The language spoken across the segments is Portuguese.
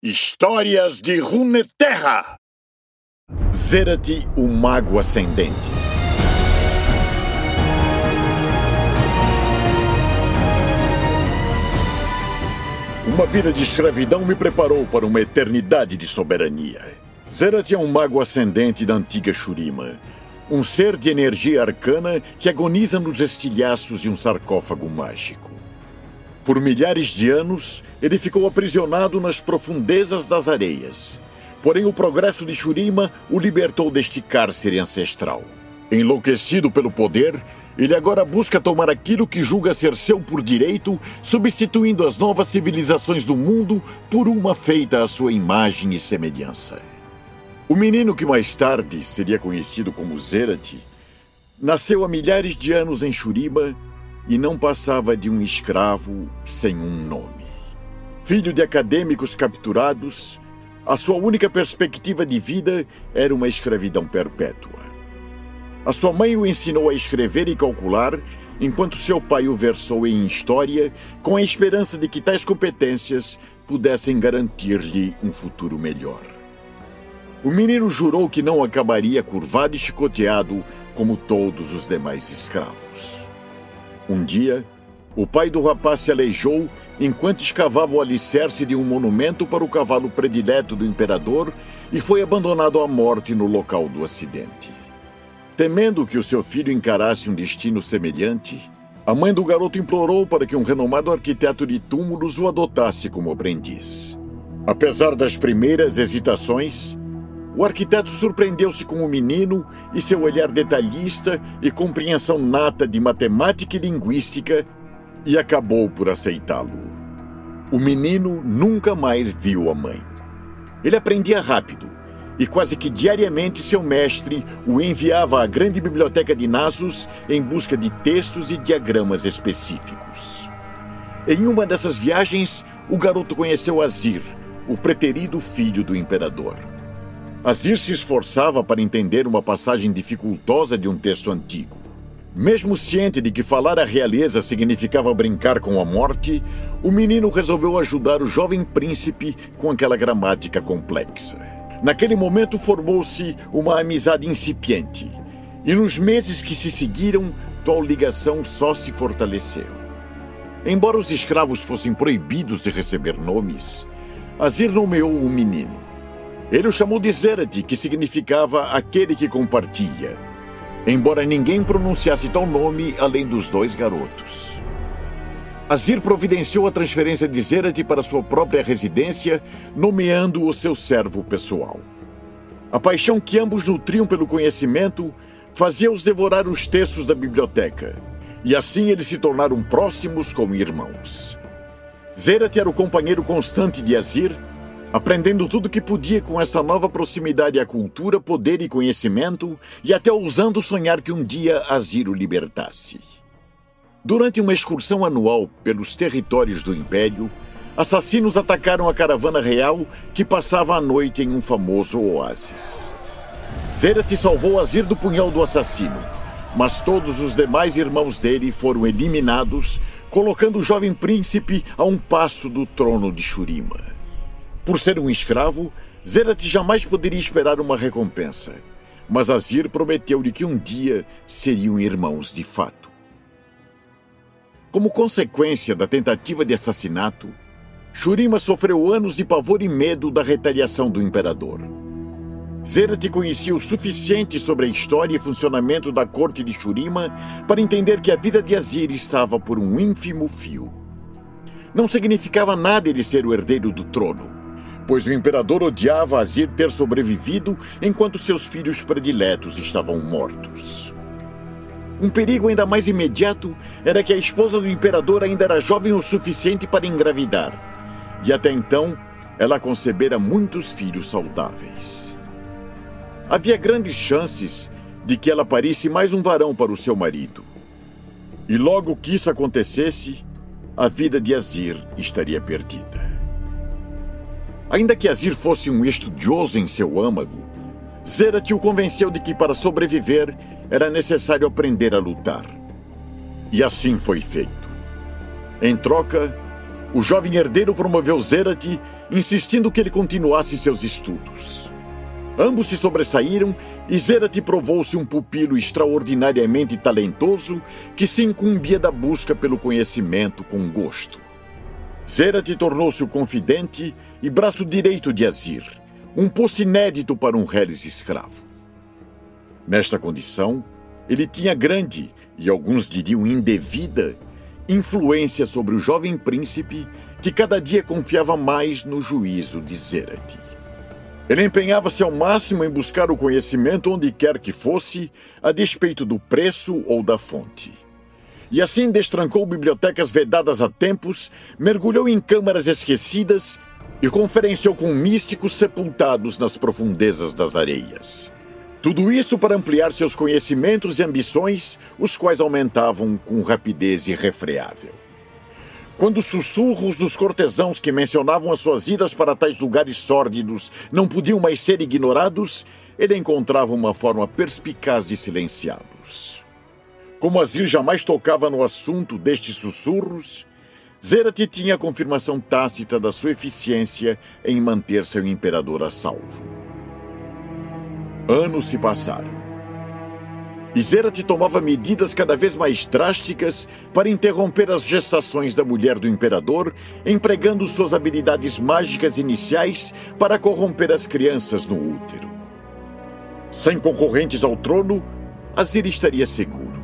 Histórias de Runeterra Zerath, o Mago Ascendente Uma vida de escravidão me preparou para uma eternidade de soberania. Zerath é um mago ascendente da antiga Shurima, um ser de energia arcana que agoniza nos estilhaços de um sarcófago mágico. Por milhares de anos, ele ficou aprisionado nas profundezas das areias. Porém, o progresso de Shurima o libertou deste cárcere ancestral. Enlouquecido pelo poder, ele agora busca tomar aquilo que julga ser seu por direito, substituindo as novas civilizações do mundo por uma feita à sua imagem e semelhança. O menino que mais tarde seria conhecido como Zerath nasceu há milhares de anos em Shurima e não passava de um escravo sem um nome. Filho de acadêmicos capturados, a sua única perspectiva de vida era uma escravidão perpétua. A sua mãe o ensinou a escrever e calcular, enquanto seu pai o versou em história, com a esperança de que tais competências pudessem garantir-lhe um futuro melhor. O menino jurou que não acabaria curvado e chicoteado como todos os demais escravos. Um dia, o pai do rapaz se aleijou enquanto escavava o alicerce de um monumento para o cavalo predileto do imperador e foi abandonado à morte no local do acidente. Temendo que o seu filho encarasse um destino semelhante, a mãe do garoto implorou para que um renomado arquiteto de túmulos o adotasse como aprendiz. Apesar das primeiras hesitações, o arquiteto surpreendeu-se com o menino e seu olhar detalhista e compreensão nata de matemática e linguística e acabou por aceitá-lo. O menino nunca mais viu a mãe. Ele aprendia rápido e quase que diariamente seu mestre o enviava à grande biblioteca de Nasus em busca de textos e diagramas específicos. Em uma dessas viagens, o garoto conheceu Azir, o preterido filho do imperador. Azir se esforçava para entender uma passagem dificultosa de um texto antigo. Mesmo ciente de que falar a realeza significava brincar com a morte, o menino resolveu ajudar o jovem príncipe com aquela gramática complexa. Naquele momento formou-se uma amizade incipiente, e nos meses que se seguiram, tal ligação só se fortaleceu. Embora os escravos fossem proibidos de receber nomes, Azir nomeou o menino. Ele o chamou de Zerad, que significava aquele que compartilha, embora ninguém pronunciasse tal nome além dos dois garotos. Azir providenciou a transferência de Zerad para sua própria residência, nomeando o seu servo pessoal. A paixão que ambos nutriam pelo conhecimento fazia-os devorar os textos da biblioteca, e assim eles se tornaram próximos como irmãos. Zerat era o companheiro constante de Azir aprendendo tudo o que podia com essa nova proximidade à cultura, poder e conhecimento, e até ousando sonhar que um dia Azir o libertasse. Durante uma excursão anual pelos territórios do Império, assassinos atacaram a caravana real que passava a noite em um famoso oásis. Zerath salvou Azir do punhal do assassino, mas todos os demais irmãos dele foram eliminados, colocando o jovem príncipe a um passo do trono de Shurima. Por ser um escravo, Zerath jamais poderia esperar uma recompensa. Mas Azir prometeu-lhe que um dia seriam irmãos de fato. Como consequência da tentativa de assassinato, Shurima sofreu anos de pavor e medo da retaliação do imperador. Zerath conhecia o suficiente sobre a história e funcionamento da corte de Shurima para entender que a vida de Azir estava por um ínfimo fio. Não significava nada ele ser o herdeiro do trono pois o imperador odiava Azir ter sobrevivido enquanto seus filhos prediletos estavam mortos. Um perigo ainda mais imediato era que a esposa do imperador ainda era jovem o suficiente para engravidar, e até então ela concebera muitos filhos saudáveis. Havia grandes chances de que ela parisse mais um varão para o seu marido. E logo que isso acontecesse, a vida de Azir estaria perdida. Ainda que Azir fosse um estudioso em seu âmago, Zerath o convenceu de que para sobreviver era necessário aprender a lutar. E assim foi feito. Em troca, O jovem herdeiro promoveu Zerat, insistindo que ele continuasse seus estudos. Ambos se sobressaíram e Zerat provou-se um pupilo extraordinariamente talentoso que se incumbia da busca pelo conhecimento com gosto. Zerat tornou-se o confidente e braço direito de Azir, um poço inédito para um reles escravo. Nesta condição, ele tinha grande, e alguns diriam indevida, influência sobre o jovem príncipe que cada dia confiava mais no juízo de Zerat. Ele empenhava-se ao máximo em buscar o conhecimento onde quer que fosse, a despeito do preço ou da fonte. E assim destrancou bibliotecas vedadas há tempos, mergulhou em câmaras esquecidas e conferenciou com místicos sepultados nas profundezas das areias. Tudo isso para ampliar seus conhecimentos e ambições, os quais aumentavam com rapidez irrefreável. Quando os sussurros dos cortesãos que mencionavam as suas idas para tais lugares sórdidos não podiam mais ser ignorados, ele encontrava uma forma perspicaz de silenciá-los. Como Azir jamais tocava no assunto destes sussurros, Zerat tinha a confirmação tácita da sua eficiência em manter seu imperador a salvo. Anos se passaram. Iserat tomava medidas cada vez mais drásticas para interromper as gestações da mulher do imperador, empregando suas habilidades mágicas iniciais para corromper as crianças no útero. Sem concorrentes ao trono, Azir estaria seguro.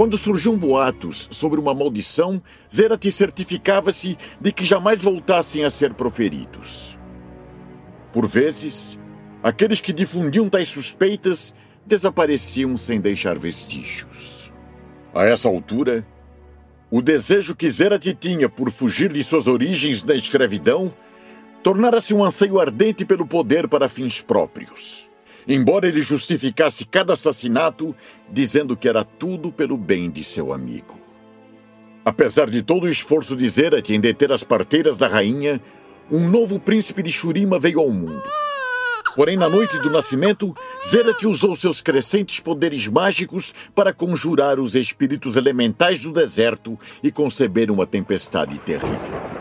Quando surgiam boatos sobre uma maldição, Zerat certificava-se de que jamais voltassem a ser proferidos. Por vezes, aqueles que difundiam tais suspeitas desapareciam sem deixar vestígios. A essa altura, o desejo que Zerat tinha por fugir de suas origens na escravidão tornara-se um anseio ardente pelo poder para fins próprios. Embora ele justificasse cada assassinato, dizendo que era tudo pelo bem de seu amigo. Apesar de todo o esforço de Zerat em deter as parteiras da rainha, um novo príncipe de Shurima veio ao mundo. Porém, na noite do nascimento, Zerat usou seus crescentes poderes mágicos para conjurar os espíritos elementais do deserto e conceber uma tempestade terrível.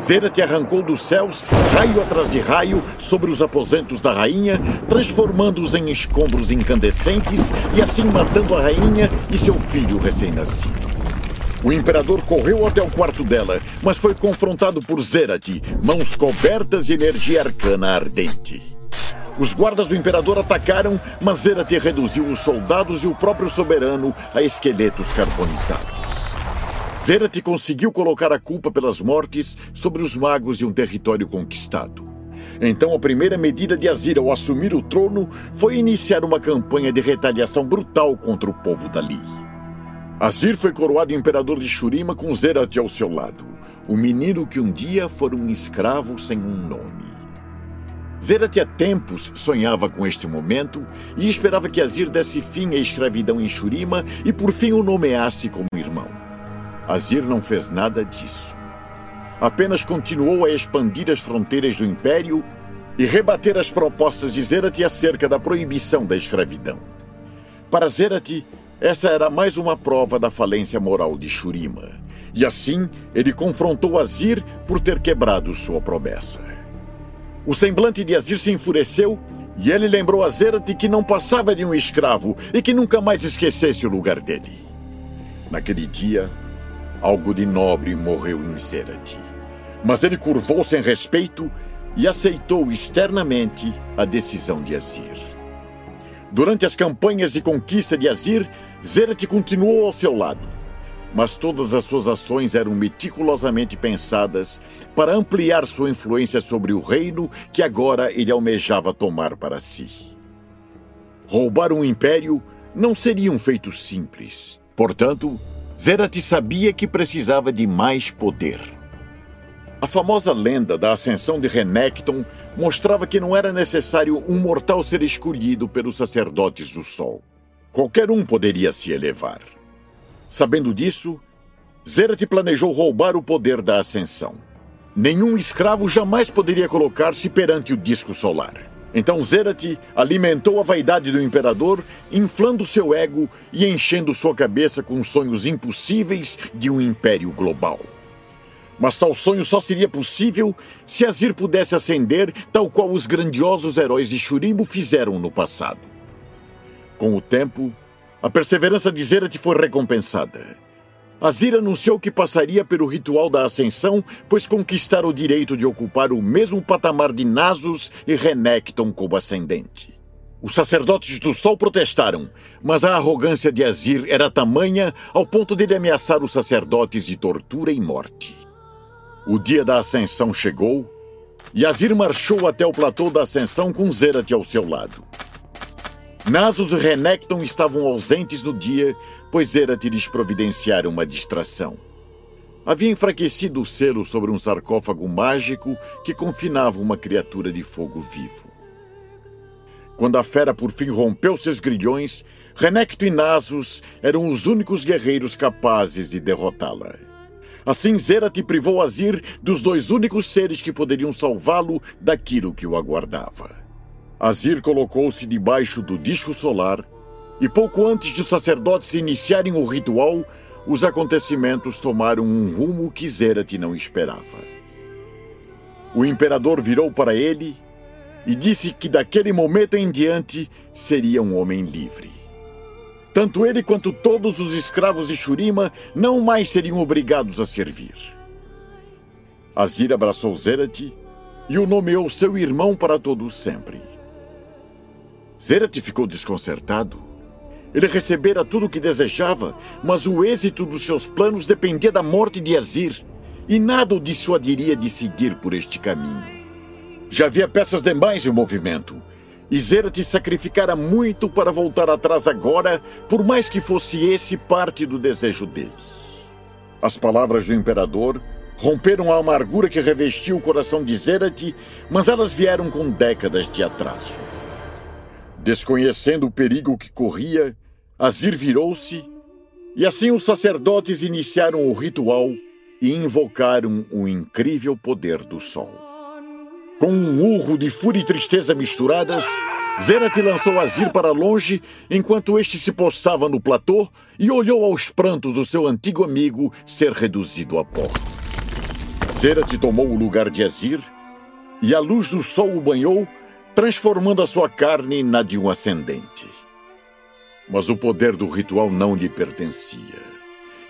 Zerat arrancou dos céus, raio atrás de raio, sobre os aposentos da rainha, transformando-os em escombros incandescentes e assim matando a rainha e seu filho recém-nascido. O imperador correu até o quarto dela, mas foi confrontado por Zerat, mãos cobertas de energia arcana ardente. Os guardas do imperador atacaram, mas Zerat reduziu os soldados e o próprio soberano a esqueletos carbonizados. Zerat conseguiu colocar a culpa pelas mortes sobre os magos de um território conquistado. Então, a primeira medida de Azir ao assumir o trono foi iniciar uma campanha de retaliação brutal contra o povo dali. Azir foi coroado imperador de Shurima com Zerat ao seu lado, o menino que um dia fora um escravo sem um nome. Zerat há tempos sonhava com este momento e esperava que Azir desse fim à escravidão em Shurima e por fim o nomeasse como irmão. Azir não fez nada disso. Apenas continuou a expandir as fronteiras do império e rebater as propostas de Zerat acerca da proibição da escravidão. Para Zerat, essa era mais uma prova da falência moral de Shurima. E assim, ele confrontou Azir por ter quebrado sua promessa. O semblante de Azir se enfureceu e ele lembrou a Zerat que não passava de um escravo e que nunca mais esquecesse o lugar dele. Naquele dia, algo de nobre morreu em Zerat. Mas ele curvou-se em respeito e aceitou externamente a decisão de Azir. Durante as campanhas de conquista de Azir, Zerat continuou ao seu lado mas todas as suas ações eram meticulosamente pensadas para ampliar sua influência sobre o reino que agora ele almejava tomar para si. Roubar um império não seria um feito simples. Portanto, Zerat sabia que precisava de mais poder. A famosa lenda da ascensão de Renekton mostrava que não era necessário um mortal ser escolhido pelos sacerdotes do Sol. Qualquer um poderia se elevar. Sabendo disso, Zerat planejou roubar o poder da ascensão. Nenhum escravo jamais poderia colocar-se perante o disco solar. Então Zerat alimentou a vaidade do imperador, inflando seu ego e enchendo sua cabeça com sonhos impossíveis de um império global. Mas tal sonho só seria possível se Azir pudesse ascender tal qual os grandiosos heróis de Shurimbo fizeram no passado. Com o tempo, a perseverança de Zerat foi recompensada. Azir anunciou que passaria pelo ritual da ascensão, pois conquistara o direito de ocupar o mesmo patamar de Nasus e Renekton como ascendente. Os sacerdotes do Sol protestaram, mas a arrogância de Azir era tamanha ao ponto de ele ameaçar os sacerdotes de tortura e morte. O dia da ascensão chegou e Azir marchou até o platô da ascensão com Zerat ao seu lado. Nasus e Renekton estavam ausentes no dia, pois Zerat lhes providenciara uma distração. Havia enfraquecido o selo sobre um sarcófago mágico que confinava uma criatura de fogo vivo. Quando a fera por fim rompeu seus grilhões, Renekton e Nasus eram os únicos guerreiros capazes de derrotá-la. Assim, Zerat privou Azir dos dois únicos seres que poderiam salvá-lo daquilo que o aguardava. Azir colocou-se debaixo do disco solar e pouco antes de os sacerdotes iniciarem o ritual, os acontecimentos tomaram um rumo que Zerat não esperava. O imperador virou para ele e disse que daquele momento em diante seria um homem livre. Tanto ele quanto todos os escravos de Shurima não mais seriam obrigados a servir. Azir abraçou Zerat e o nomeou seu irmão para todo sempre. Zerat ficou desconcertado. Ele recebera tudo o que desejava, mas o êxito dos seus planos dependia da morte de Azir, e nada o dissuadiria de seguir por este caminho. Já havia peças demais em movimento. E Zerat sacrificara muito para voltar atrás agora, por mais que fosse esse parte do desejo dele. As palavras do imperador romperam a amargura que revestia o coração de Zerat, mas elas vieram com décadas de atraso. Desconhecendo o perigo que corria, Azir virou-se e assim os sacerdotes iniciaram o ritual e invocaram o incrível poder do sol. Com um urro de fúria e tristeza misturadas, Zerat lançou Azir para longe enquanto este se postava no platô e olhou aos prantos o seu antigo amigo ser reduzido a pó. Zerat tomou o lugar de Azir e a luz do sol o banhou, transformando a sua carne na de um ascendente. Mas o poder do ritual não lhe pertencia,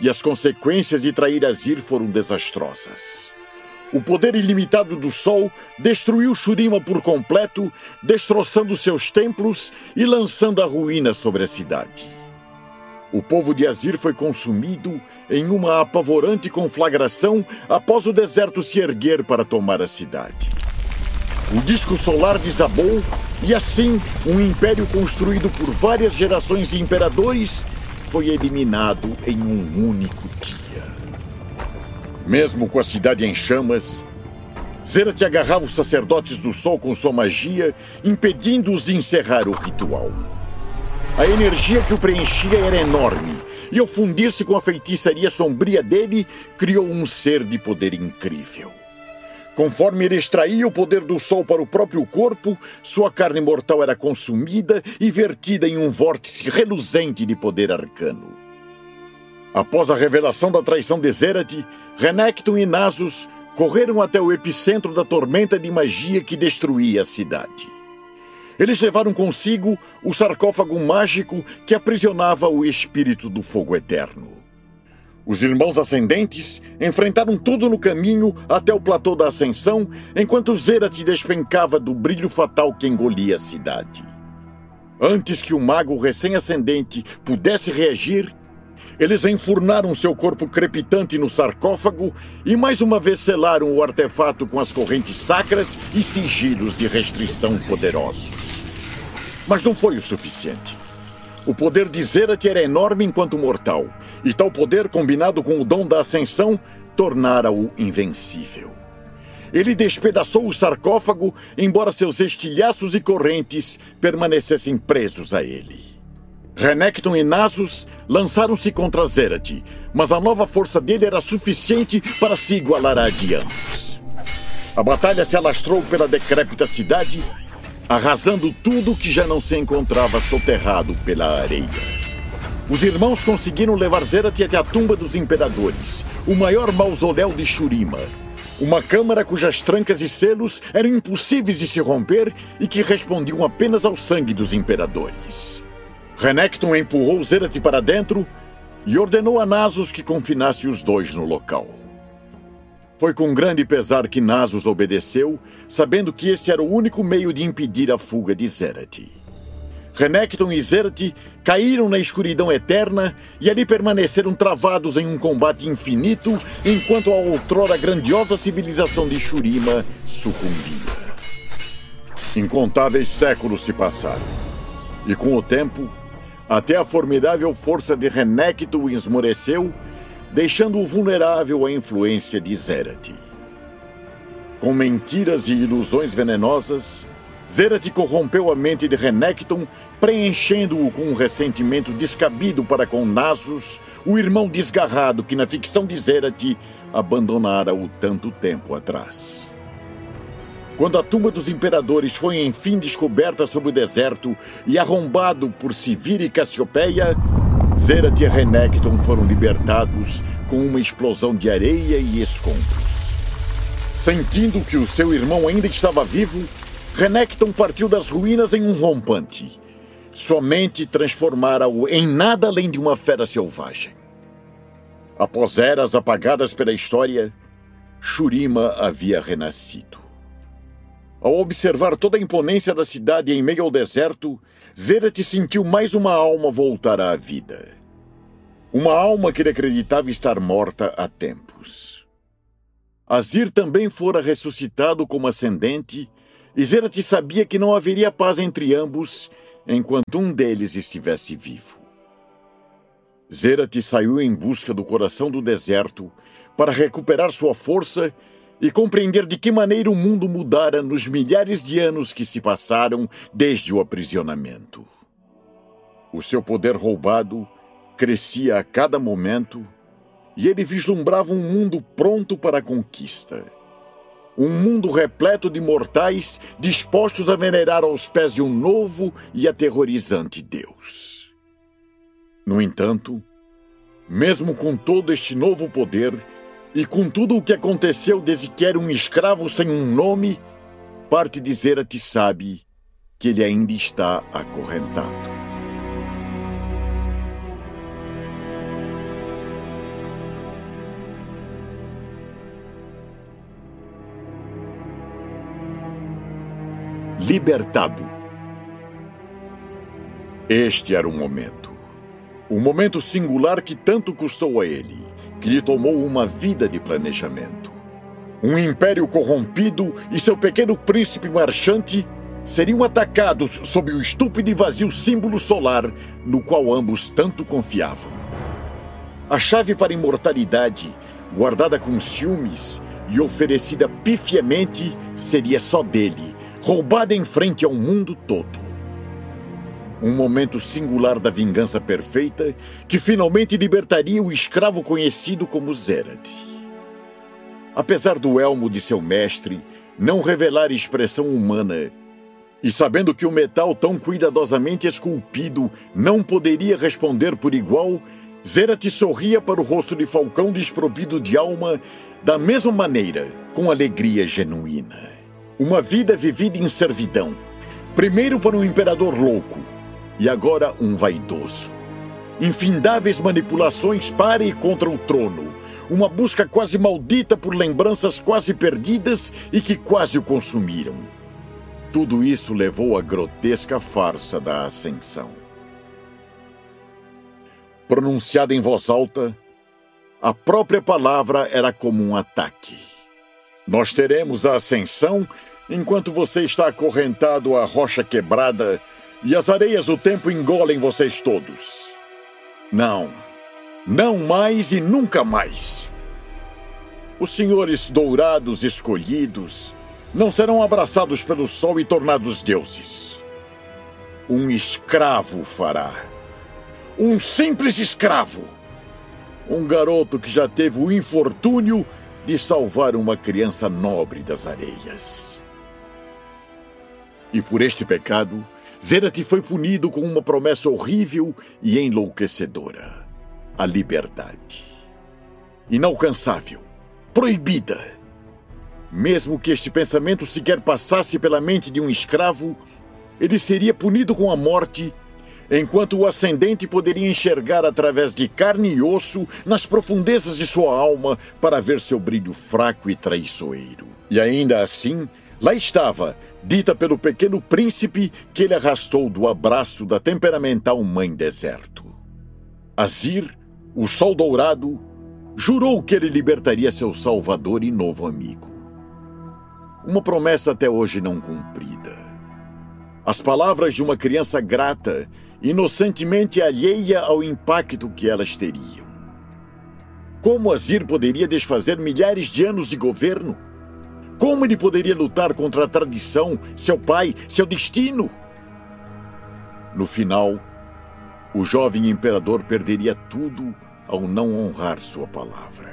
e as consequências de trair Azir foram desastrosas. O poder ilimitado do Sol destruiu Shurima por completo, destroçando seus templos e lançando a ruína sobre a cidade. O povo de Azir foi consumido em uma apavorante conflagração após o deserto se erguer para tomar a cidade. O disco solar desabou e assim um império construído por várias gerações de imperadores foi eliminado em um único dia. Mesmo com a cidade em chamas, Zerat agarrava os sacerdotes do sol com sua magia, impedindo-os de encerrar o ritual. A energia que o preenchia era enorme, e ao fundir-se com a feitiçaria sombria dele, criou um ser de poder incrível. Conforme ele extraía o poder do sol para o próprio corpo, sua carne mortal era consumida e vertida em um vórtice reluzente de poder arcano. Após a revelação da traição de Zerat, Renekton e Nasus correram até o epicentro da tormenta de magia que destruía a cidade. Eles levaram consigo o sarcófago mágico que aprisionava o espírito do fogo eterno. Os irmãos ascendentes enfrentaram tudo no caminho até o platô da ascensão, enquanto Zerat despencava do brilho fatal que engolia a cidade. Antes que o mago recém-ascendente pudesse reagir, eles enfurnaram seu corpo crepitante no sarcófago e mais uma vez selaram o artefato com as correntes sacras e sigilos de restrição poderosos. Mas não foi o suficiente. O poder de Zerat era enorme enquanto mortal, e tal poder, combinado com o dom da ascensão, tornara-o invencível. Ele despedaçou o sarcófago, embora seus estilhaços e correntes permanecessem presos a ele. Renekton e Nasus lançaram-se contra Zerat, mas a nova força dele era suficiente para se igualar à de ambos. A batalha se alastrou pela decrépita cidade, arrasando tudo que já não se encontrava soterrado pela areia. Os irmãos conseguiram levar Zerath até a tumba dos imperadores, o maior mausoléu de Shurima. Uma câmara cujas trancas e selos eram impossíveis de se romper e que respondiam apenas ao sangue dos imperadores. Renekton empurrou Zerath para dentro e ordenou a Nasus que confinasse os dois no local. Foi com grande pesar que Nasus obedeceu, sabendo que esse era o único meio de impedir a fuga de Zerath. Renekton e Zerath caíram na escuridão eterna e ali permaneceram travados em um combate infinito enquanto a outrora grandiosa civilização de Shurima sucumbia. Incontáveis séculos se passaram. E com o tempo, até a formidável força de Renekton esmoreceu, deixando-o vulnerável à influência de Zerath. Com mentiras e ilusões venenosas, Zerath corrompeu a mente de Renekton preenchendo-o com um ressentimento descabido para com Nasus, o irmão desgarrado que na ficção de Zerath abandonara o tanto tempo atrás. Quando a tumba dos imperadores foi enfim descoberta sob o deserto e arrombado por Sivir e Cassiopeia, Zerath e Renekton foram libertados com uma explosão de areia e escombros. Sentindo que o seu irmão ainda estava vivo, Renekton partiu das ruínas em um rompante somente transformara-o em nada além de uma fera selvagem. Após eras apagadas pela história, Shurima havia renascido. Ao observar toda a imponência da cidade em meio ao deserto, Zerath sentiu mais uma alma voltar à vida. Uma alma que ele acreditava estar morta há tempos. Azir também fora ressuscitado como ascendente, e Zerath sabia que não haveria paz entre ambos enquanto um deles estivesse vivo. Zerath saiu em busca do coração do deserto para recuperar sua força e compreender de que maneira o mundo mudara nos milhares de anos que se passaram desde o aprisionamento. O seu poder roubado crescia a cada momento e ele vislumbrava um mundo pronto para a conquista um mundo repleto de mortais dispostos a venerar aos pés de um novo e aterrorizante Deus. No entanto, mesmo com todo este novo poder e com tudo o que aconteceu desde que era um escravo sem um nome, parte de Zerath sabe que ele ainda está acorrentado. Libertado. Este era o momento. O momento singular que tanto custou a ele, que lhe tomou uma vida de planejamento. Um império corrompido e seu pequeno príncipe marchante seriam atacados sob o estúpido e vazio símbolo solar no qual ambos tanto confiavam. A chave para a imortalidade, guardada com ciúmes e oferecida pifiamente, seria só dele, roubada em frente ao mundo todo. Um momento singular da vingança perfeita que finalmente libertaria o escravo conhecido como Zerad. Apesar do elmo de seu mestre não revelar expressão humana, e sabendo que o metal tão cuidadosamente esculpido não poderia responder por igual, Zerath sorria para o rosto de Falcão desprovido de alma da mesma maneira, com alegria genuína. Uma vida vivida em servidão. Primeiro para um imperador louco e agora um vaidoso. Infindáveis manipulações para e contra o trono. Uma busca quase maldita por lembranças quase perdidas e que quase o consumiram. Tudo isso levou à grotesca farsa da ascensão. Pronunciada em voz alta, a própria palavra era como um ataque. Nós teremos a ascensão enquanto você está acorrentado à rocha quebrada e as areias do tempo engolem vocês todos. Não, não mais e nunca mais. Os senhores dourados escolhidos não serão abraçados pelo sol e tornados deuses. Um escravo fará. Um simples escravo. Um garoto que já teve o infortúnio de salvar uma criança nobre das areias. E por este pecado, Zerat foi punido com uma promessa horrível e enlouquecedora: a liberdade. Inalcançável, proibida. Mesmo que este pensamento sequer passasse pela mente de um escravo, ele seria punido com a morte, enquanto o ascendente poderia enxergar através de carne e osso nas profundezas de sua alma para ver seu brilho fraco e traiçoeiro. E ainda assim, lá estava, dita pelo pequeno príncipe que ele arrastou do abraço da temperamental mãe deserto. Azir, o sol dourado, jurou que ele libertaria seu salvador e novo amigo. Uma promessa até hoje não cumprida. As palavras de uma criança grata, inocentemente alheia ao impacto que elas teriam. Como Azir poderia desfazer milhares de anos de governo? Como ele poderia lutar contra a tradição, seu pai, seu destino? No final, o jovem imperador perderia tudo ao não honrar sua palavra.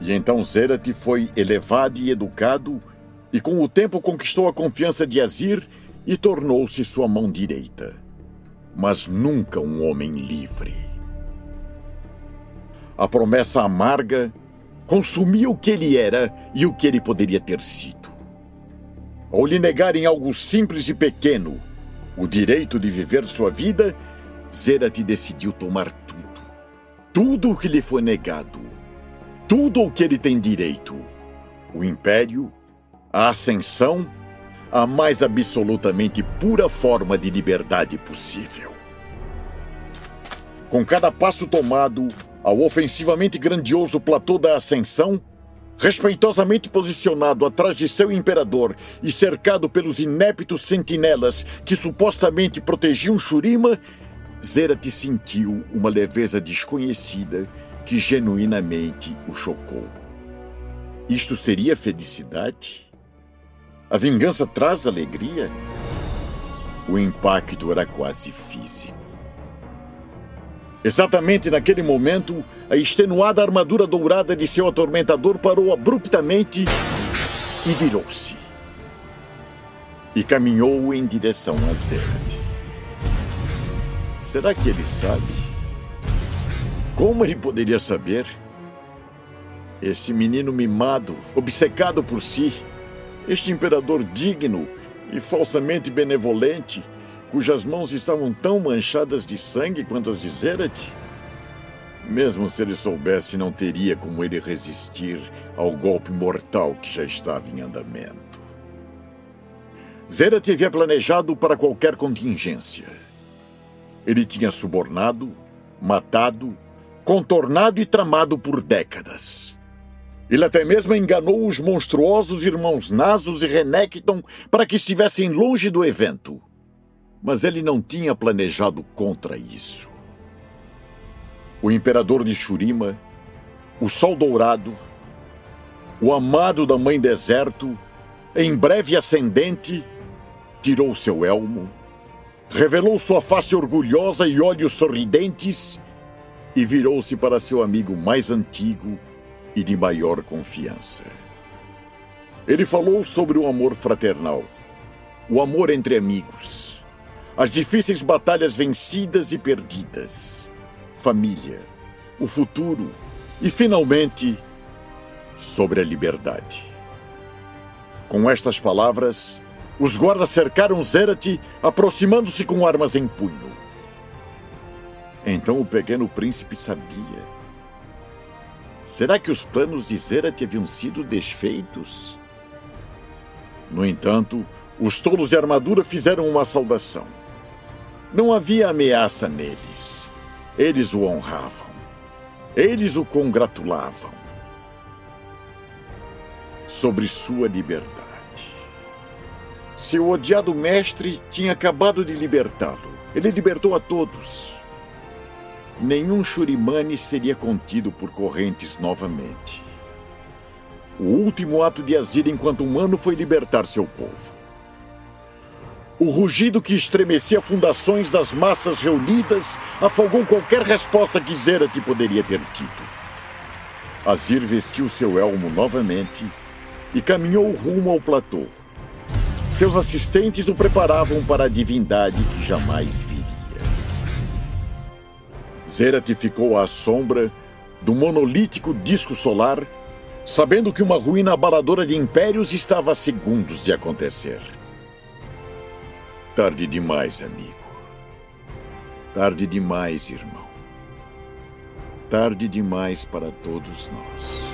E então Zerat foi elevado e educado e com o tempo conquistou a confiança de Azir e tornou-se sua mão direita. Mas nunca um homem livre. A promessa amarga consumia o que ele era e o que ele poderia ter sido. Ao lhe negarem algo simples e pequeno, o direito de viver sua vida, Zerat decidiu tomar tudo. Tudo o que lhe foi negado. Tudo o que ele tem direito. O império, a ascensão, a mais absolutamente pura forma de liberdade possível. Com cada passo tomado ao ofensivamente grandioso platô da ascensão, respeitosamente posicionado atrás de seu imperador e cercado pelos ineptos sentinelas que supostamente protegiam Shurima, Zerat sentiu uma leveza desconhecida que genuinamente o chocou. Isto seria felicidade? A vingança traz alegria? O impacto era quase físico. Exatamente naquele momento, a extenuada armadura dourada de seu atormentador parou abruptamente e virou-se. E caminhou em direção a Zerat. Será que ele sabe? Como ele poderia saber? Esse menino mimado, obcecado por si, este imperador digno e falsamente benevolente, cujas mãos estavam tão manchadas de sangue quanto as de Zerat? Mesmo se ele soubesse, não teria como ele resistir ao golpe mortal que já estava em andamento. Zerat havia planejado para qualquer contingência. Ele tinha subornado, matado, contornado e tramado por décadas. Ele até mesmo enganou os monstruosos irmãos Nasus e Renekton para que estivessem longe do evento. Mas ele não tinha planejado contra isso. O imperador de Shurima, o Sol Dourado, o amado da Mãe Deserto, em breve ascendente, tirou seu elmo, revelou sua face orgulhosa e olhos sorridentes e virou-se para seu amigo mais antigo, e de maior confiança. Ele falou sobre o amor fraternal, o amor entre amigos, as difíceis batalhas vencidas e perdidas, família, o futuro e, finalmente, sobre a liberdade. Com estas palavras, os guardas cercaram Zerat, aproximando-se com armas em punho. Então o pequeno príncipe sabia Será que os planos de Zerat haviam sido desfeitos? No entanto, os tolos de armadura fizeram uma saudação. Não havia ameaça neles. Eles o honravam. Eles o congratulavam. Sobre sua liberdade. Seu odiado mestre tinha acabado de libertá-lo. Ele libertou a todos nenhum Shurimani seria contido por correntes novamente. O último ato de Azir enquanto humano foi libertar seu povo. O rugido que estremecia fundações das massas reunidas afogou qualquer resposta que Zerat poderia ter tido. Azir vestiu seu elmo novamente e caminhou rumo ao platô, Seus assistentes o preparavam para a divindade que jamais viria. Zerat ficou à sombra do monolítico disco solar, sabendo que uma ruína abaladora de impérios estava a segundos de acontecer. Tarde demais, amigo. Tarde demais, irmão. Tarde demais para todos nós.